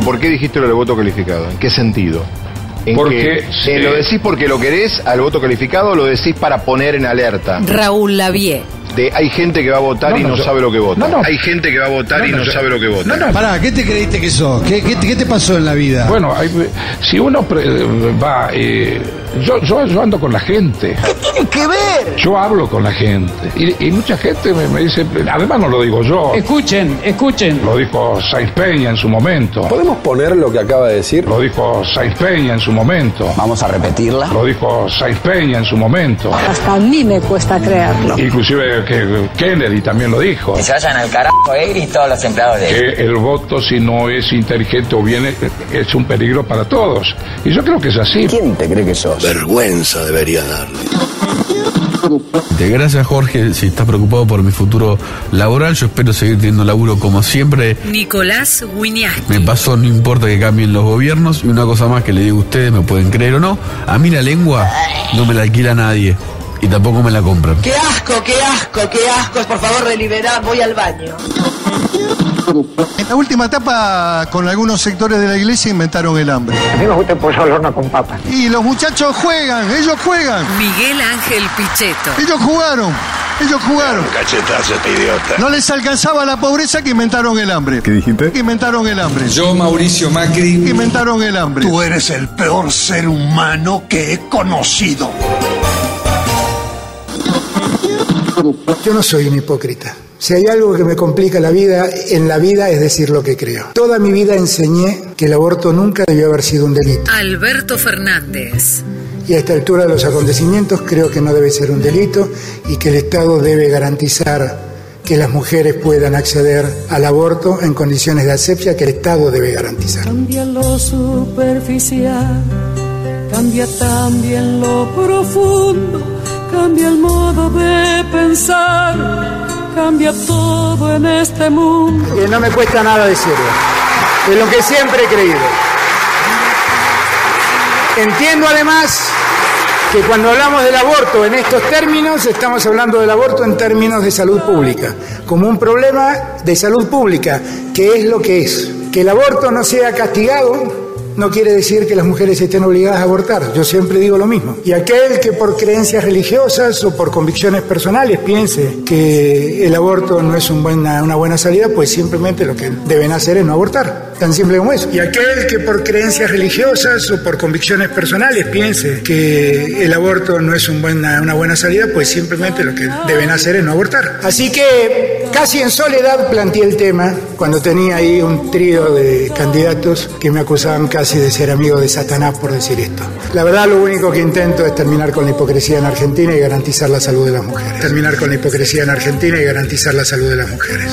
Pero ¿por qué dijiste lo del voto calificado? ¿En qué sentido? ¿En Porque, que- sí. ¿Lo decís porque lo querés al voto calificado o lo decís para poner en alerta? Raúl Lavie. De hay gente que va a votar No, y no, no yo- sabe lo que vota. no, no. Hay gente que va a votar y No, no, no, yo- sabe lo que vota. No, no. Pará, ¿qué te creíste que sos? ¿Qué, qué, qué te pasó en la vida? Bueno, hay- si uno pre- va, eh, yo, yo, yo ando con la gente. ¿Qué tiene que ver? Yo hablo con la gente. Y, y mucha gente me, me dice, además no lo digo yo, Escuchen, escuchen. lo dijo Sainz Peña en su momento. ¿Podemos poner lo que acaba de decir? Lo dijo Sainz Peña en su momento. Vamos a repetirla. Lo dijo Sainz Peña en su momento. Hasta a mí me cuesta creerlo. Inclusive que Kennedy también lo dijo. Que se vayan al carajo él y todos los empleados de él. Que el voto, si no es inteligente o bien, es un peligro para todos. Y yo creo que es así. ¿Quién te cree que sos? Vergüenza debería darle. Gracias Jorge, si estás preocupado por mi futuro laboral, yo espero seguir teniendo laburo como siempre. Nicolás Winiaski. Me pasó, no importa que cambien los gobiernos. Y una cosa más que le digo a ustedes, me pueden creer o no, a mí la lengua no me la alquila nadie y tampoco me la compran. ¡Qué asco, qué asco, qué asco! Por favor, deliberad, voy al baño. En la última etapa, con algunos sectores de la iglesia inventaron el hambre. A mí me gusta el pollo al horno con papas. Y los muchachos juegan, ellos juegan. Miguel Ángel Pichetto. Ellos jugaron, ellos jugaron. Cachetazo este idiota. No les alcanzaba la pobreza que inventaron el hambre. ¿Qué dijiste? Que inventaron el hambre. Yo, Mauricio Macri. Que inventaron el hambre. Tú eres el peor ser humano que he conocido. Yo no soy un hipócrita. Si hay algo que me complica la vida en la vida es decir lo que creo. Toda mi vida enseñé que el aborto nunca debió haber sido un delito. Alberto Fernández. Y a esta altura de los acontecimientos creo que no debe ser un delito y que el Estado debe garantizar que las mujeres puedan acceder al aborto en condiciones de asepsia que el Estado debe garantizar. Cambia lo superficial, cambia también lo profundo, cambia el modo de pensar, cambia todo en este mundo. Que no me cuesta nada decirlo. Es lo que siempre he creído. Entiendo además que cuando hablamos del aborto en estos términos, estamos hablando del aborto en términos de salud pública, como un problema de salud pública, que es lo que es. Que el aborto no sea castigado no quiere decir que las mujeres estén obligadas a abortar. Yo siempre digo lo mismo. Y aquel que por creencias religiosas o por convicciones personales piense que el aborto no es una buena salida, pues simplemente lo que deben hacer es no abortar. Tan simple como eso. Y aquel que por creencias religiosas o por convicciones personales piense que el aborto no es una buena salida, pues simplemente lo que deben hacer es no abortar. Así que casi en soledad planteé el tema cuando tenía ahí un trío de candidatos que me acusaban casi de ser amigo de Satanás por decir esto. La verdad lo único que intento es terminar con la hipocresía en Argentina y garantizar la salud de las mujeres. Terminar con la hipocresía en Argentina y garantizar la salud de las mujeres.